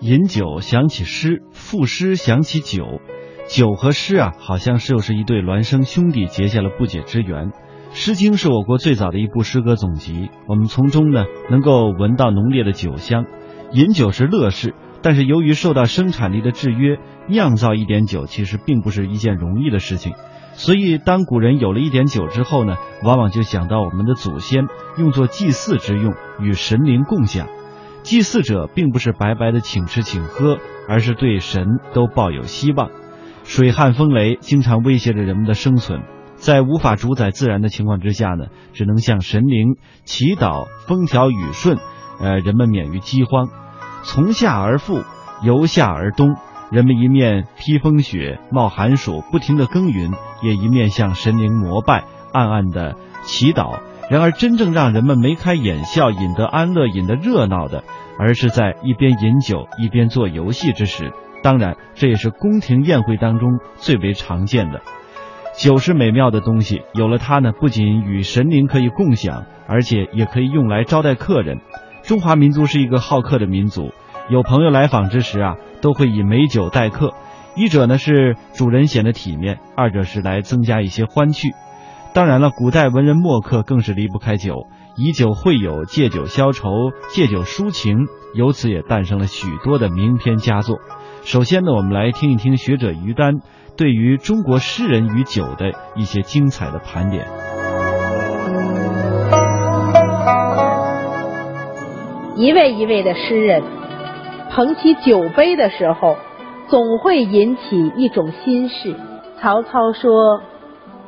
饮酒想起诗，赋诗想起酒，酒和诗啊，好像是又是一对孪生兄弟结下了不解之缘。《诗经》是我国最早的一部诗歌总集，我们从中呢能够闻到浓烈的酒香。饮酒是乐事，但是由于受到生产力的制约，酿造一点酒其实并不是一件容易的事情。所以，当古人有了一点酒之后呢，往往就想到我们的祖先用作祭祀之用，与神灵共享。祭祀者并不是白白的请吃请喝，而是对神都抱有希望。水旱风雷经常威胁着人们的生存，在无法主宰自然的情况之下呢，只能向神灵祈祷风调雨顺，呃，人们免于饥荒。从夏而复，由夏而冬，人们一面披风雪、冒寒暑，不停的耕耘，也一面向神灵膜拜，暗暗的祈祷。然而，真正让人们眉开眼笑、饮得安乐、饮得热闹的，而是在一边饮酒一边做游戏之时。当然，这也是宫廷宴会当中最为常见的。酒是美妙的东西，有了它呢，不仅与神灵可以共享，而且也可以用来招待客人。中华民族是一个好客的民族，有朋友来访之时啊，都会以美酒待客。一者呢是主人显得体面，二者是来增加一些欢趣。当然了，古代文人墨客更是离不开酒，以酒会友，借酒消愁，借酒抒情，由此也诞生了许多的名篇佳作。首先呢，我们来听一听学者于丹对于中国诗人与酒的一些精彩的盘点。一位一位的诗人捧起酒杯的时候，总会引起一种心事。曹操说。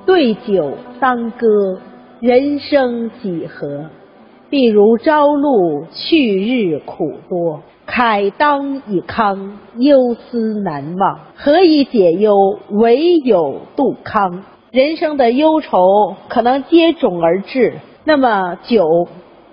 对酒当歌，人生几何？譬如朝露，去日苦多。慨当以慷，忧思难忘。何以解忧？唯有杜康。人生的忧愁可能接踵而至，那么酒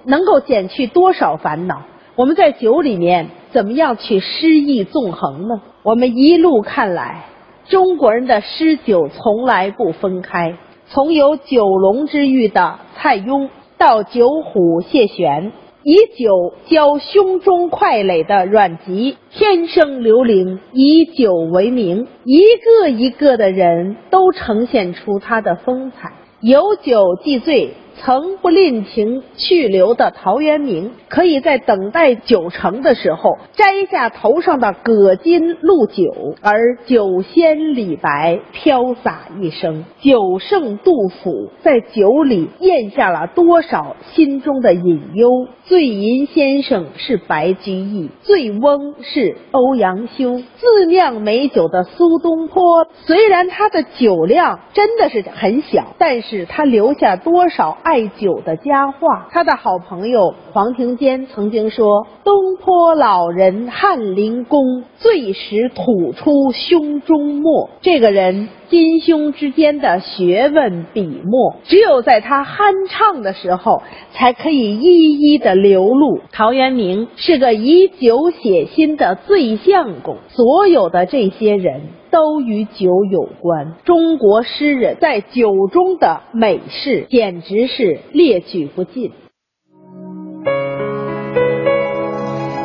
能够减去多少烦恼？我们在酒里面怎么样去诗意纵横呢？我们一路看来。中国人的诗酒从来不分开，从有九龙之誉的蔡邕到九虎谢玄，以酒浇胸中块垒的阮籍，天生刘伶以酒为名，一个一个的人都呈现出他的风采，有酒即醉。曾不吝情去留的陶渊明，可以在等待酒成的时候摘下头上的葛巾露酒，而酒仙李白飘洒一生，酒圣杜甫在酒里咽下了多少心中的隐忧？醉吟先生是白居易，醉翁是欧阳修，自酿美酒的苏东坡，虽然他的酒量真的是很小，但是他留下多少？爱酒的佳话，他的好朋友黄庭坚曾经说：“东坡老人翰林公，醉时吐出胸中墨。”这个人襟胸之间的学问笔墨，只有在他酣畅的时候，才可以一一的流露。陶渊明是个以酒写心的醉相公，所有的这些人。都与酒有关。中国诗人在酒中的美事，简直是列举不尽。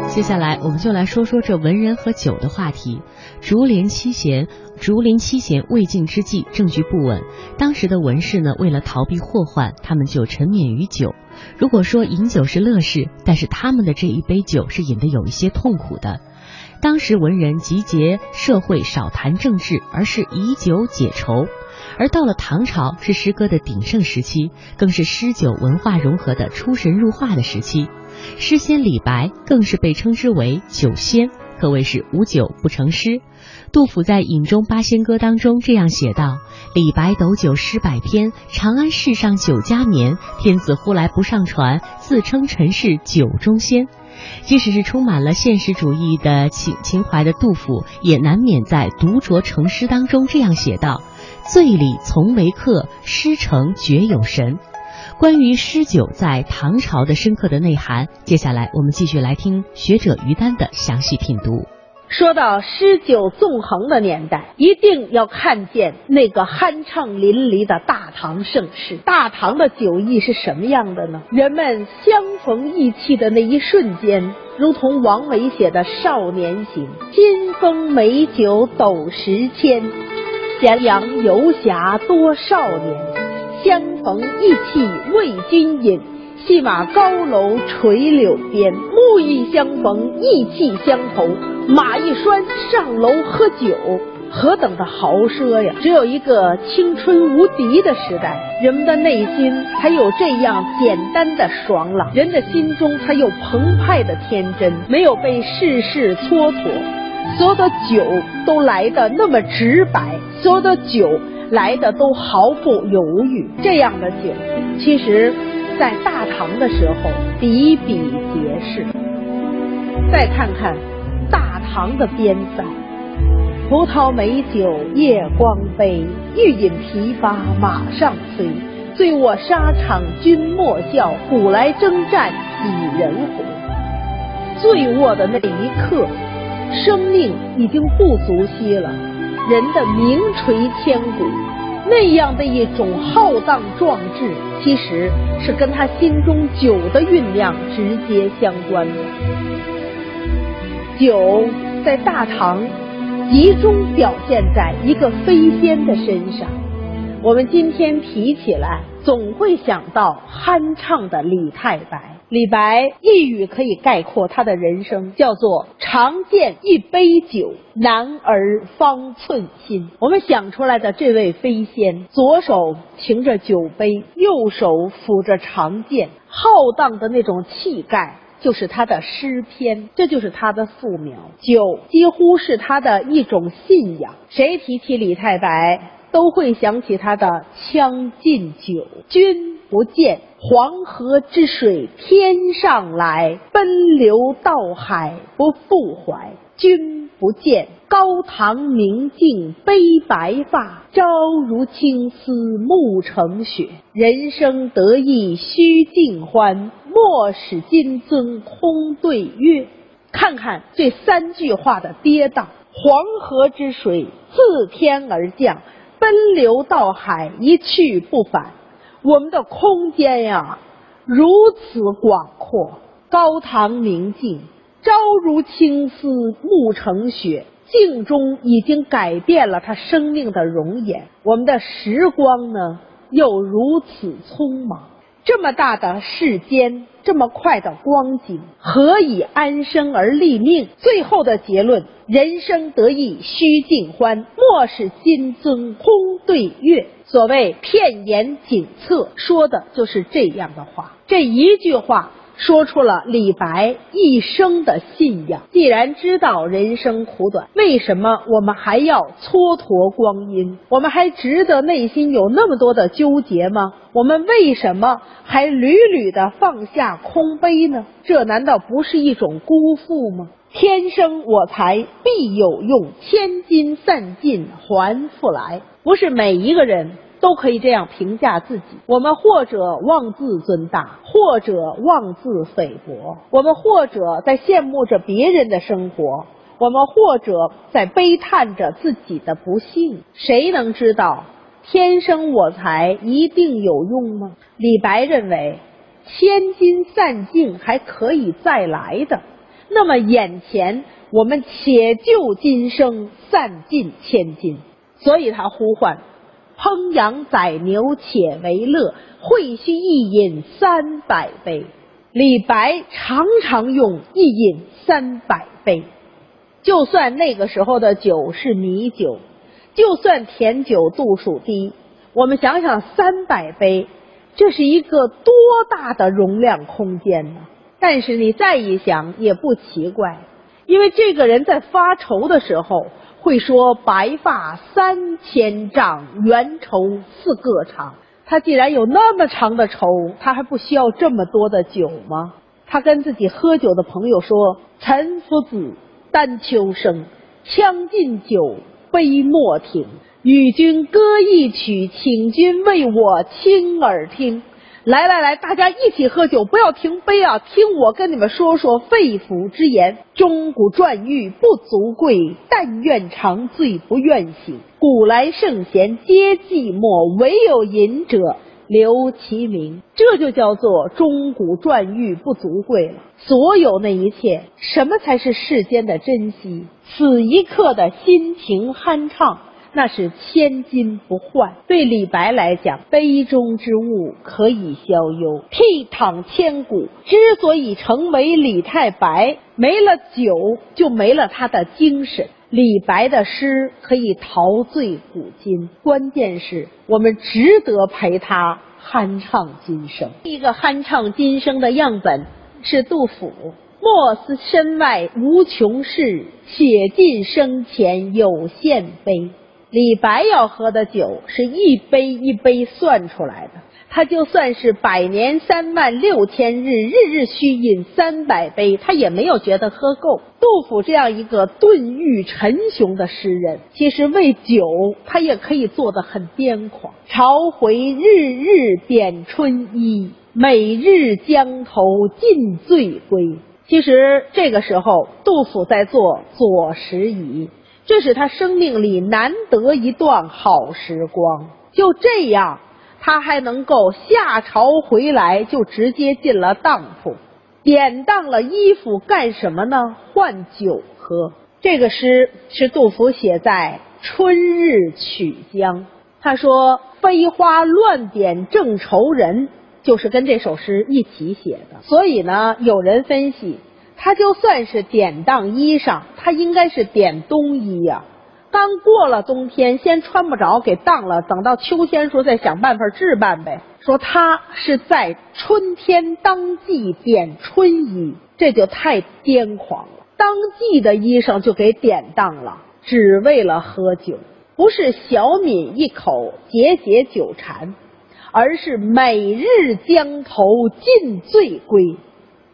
接下来，我们就来说说这文人和酒的话题。竹林七贤，竹林七贤未尽之际，政局不稳。当时的文士呢，为了逃避祸患，他们就沉湎于酒。如果说饮酒是乐事，但是他们的这一杯酒是饮得有一些痛苦的。当时文人集结社会，少谈政治，而是以酒解愁。而到了唐朝，是诗歌的鼎盛时期，更是诗酒文化融合的出神入化的时期。诗仙李白更是被称之为酒仙，可谓是无酒不成诗。杜甫在《饮中八仙歌》当中这样写道：“李白斗酒诗百篇，长安市上酒家眠。天子呼来不上船，自称臣是酒中仙。”即使是充满了现实主义的情情怀的杜甫，也难免在独酌成诗当中这样写道：“醉里从为客，诗成绝有神。”关于诗酒在唐朝的深刻的内涵，接下来我们继续来听学者于丹的详细品读。说到诗酒纵横的年代，一定要看见那个酣畅淋漓的大唐盛世。大唐的酒意是什么样的呢？人们相逢意气的那一瞬间，如同王维写的《少年行》：“金风美酒斗十千，咸阳游侠多少年。相逢意气为君饮。”戏马高楼垂柳边，目意相逢，意气相投。马一拴，上楼喝酒，何等的豪奢呀！只有一个青春无敌的时代，人们的内心才有这样简单的爽朗，人的心中才有澎湃的天真，没有被世事蹉跎。所有的酒都来的那么直白，所有的酒来的都毫不犹豫。这样的酒，其实。在大唐的时候比比皆是。再看看大唐的边塞，葡萄美酒夜光杯，欲饮琵琶马上催。醉卧沙场君莫笑，古来征战几人回。醉卧的那一刻，生命已经不足惜了，人的名垂千古。那样的一种浩荡壮志，其实是跟他心中酒的酝酿直接相关的。酒在大唐集中表现在一个飞仙的身上。我们今天提起来，总会想到酣畅的李太白。李白一语可以概括他的人生，叫做“常见一杯酒，男儿方寸心”。我们想出来的这位飞仙，左手擎着酒杯，右手抚着长剑，浩荡的那种气概，就是他的诗篇，这就是他的素描。酒几乎是他的一种信仰。谁提起李太白？都会想起他的《将进酒》，君不见黄河之水天上来，奔流到海不复怀。君不见高堂明镜悲白发，朝如青丝暮成雪。人生得意须尽欢，莫使金樽空对月。看看这三句话的跌宕，黄河之水自天而降。奔流到海，一去不返。我们的空间呀，如此广阔。高堂明镜，朝如青丝，暮成雪。镜中已经改变了他生命的容颜。我们的时光呢，又如此匆忙。这么大的世间，这么快的光景，何以安生而立命？最后的结论：人生得意须尽欢，莫使金樽空对月。所谓片言锦策，说的就是这样的话。这一句话。说出了李白一生的信仰。既然知道人生苦短，为什么我们还要蹉跎光阴？我们还值得内心有那么多的纠结吗？我们为什么还屡屡的放下空杯呢？这难道不是一种辜负吗？天生我材必有用，千金散尽还复来。不是每一个人。都可以这样评价自己。我们或者妄自尊大，或者妄自菲薄；我们或者在羡慕着别人的生活，我们或者在悲叹着自己的不幸。谁能知道天生我材一定有用吗？李白认为，千金散尽还可以再来的。那么眼前，我们且就今生散尽千金。所以他呼唤。烹羊宰牛且为乐，会须一饮三百杯。李白常常用一饮三百杯，就算那个时候的酒是米酒，就算甜酒度数低，我们想想三百杯，这是一个多大的容量空间呢？但是你再一想也不奇怪，因为这个人在发愁的时候。会说白发三千丈，缘愁似个长。他既然有那么长的愁，他还不需要这么多的酒吗？他跟自己喝酒的朋友说：“岑夫子，丹丘生，将进酒，杯莫停。与君歌一曲，请君为我倾耳听。来来来，大家一起喝酒，不要停杯啊！听我跟你们说说肺腑之言：钟鼓馔玉不足贵，但愿长醉不愿醒。古来圣贤皆寂寞，唯有饮者留其名。这就叫做钟鼓馔玉不足贵了。所有那一切，什么才是世间的珍惜？此一刻的心情酣畅。那是千金不换。对李白来讲，杯中之物可以消忧，倜傥千古。之所以成为李太白，没了酒就没了他的精神。李白的诗可以陶醉古今，关键是我们值得陪他酣畅今生。一个酣畅今生的样本是杜甫：“莫思身外无穷事，且尽生前有限杯。”李白要喝的酒是一杯一杯算出来的，他就算是百年三万六千日，日日须饮三百杯，他也没有觉得喝够。杜甫这样一个顿欲沉雄的诗人，其实为酒他也可以做得很癫狂。朝回日日点春衣，每日江头尽醉归。其实这个时候，杜甫在做左拾遗。这是他生命里难得一段好时光。就这样，他还能够下朝回来就直接进了当铺，典当了衣服干什么呢？换酒喝。这个诗是杜甫写在春日曲江。他说：“飞花乱点正愁人”，就是跟这首诗一起写的。所以呢，有人分析。他就算是典当衣裳，他应该是典冬衣呀。刚过了冬天，先穿不着，给当了，等到秋天时候再想办法置办呗。说他是在春天当季点春衣，这就太癫狂了。当季的衣裳就给典当了，只为了喝酒，不是小抿一口解解酒馋，而是每日江头尽醉归。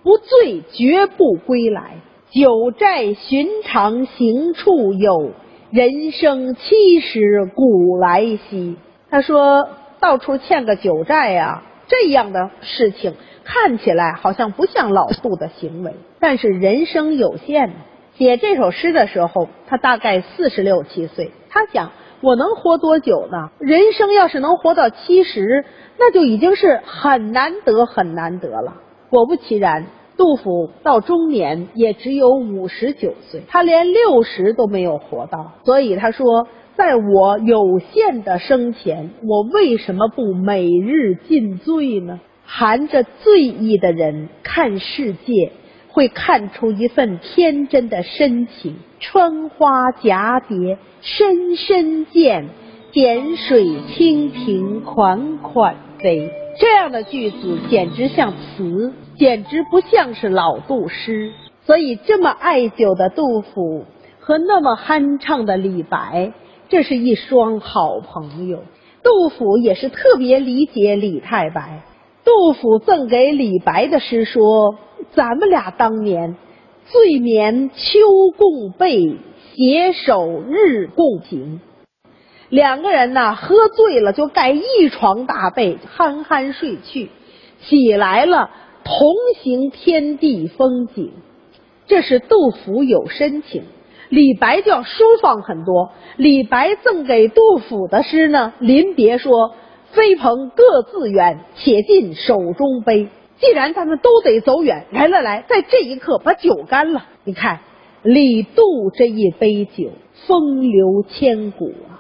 不醉绝不归来，酒债寻常行处有，人生七十古来稀。他说，到处欠个酒债呀，这样的事情看起来好像不像老杜的行为，但是人生有限。写这首诗的时候，他大概四十六七岁，他想，我能活多久呢？人生要是能活到七十，那就已经是很难得很难得了。果不其然，杜甫到中年也只有五十九岁，他连六十都没有活到。所以他说，在我有限的生前，我为什么不每日尽醉呢？含着醉意的人看世界，会看出一份天真的深情。春花蛱蝶，深深见；点水蜻蜓，款款飞。这样的句子简直像词，简直不像是老杜诗。所以，这么爱酒的杜甫和那么酣畅的李白，这是一双好朋友。杜甫也是特别理解李太白。杜甫赠给李白的诗说：“咱们俩当年醉眠秋共被，携手日共行。”两个人呢，喝醉了就盖一床大被，酣酣睡去。起来了，同行天地风景。这是杜甫有深情，李白就要舒放很多。李白赠给杜甫的诗呢，临别说：“飞鹏各自远，且尽手中杯。”既然咱们都得走远，来来来，在这一刻把酒干了。你看，李杜这一杯酒，风流千古啊。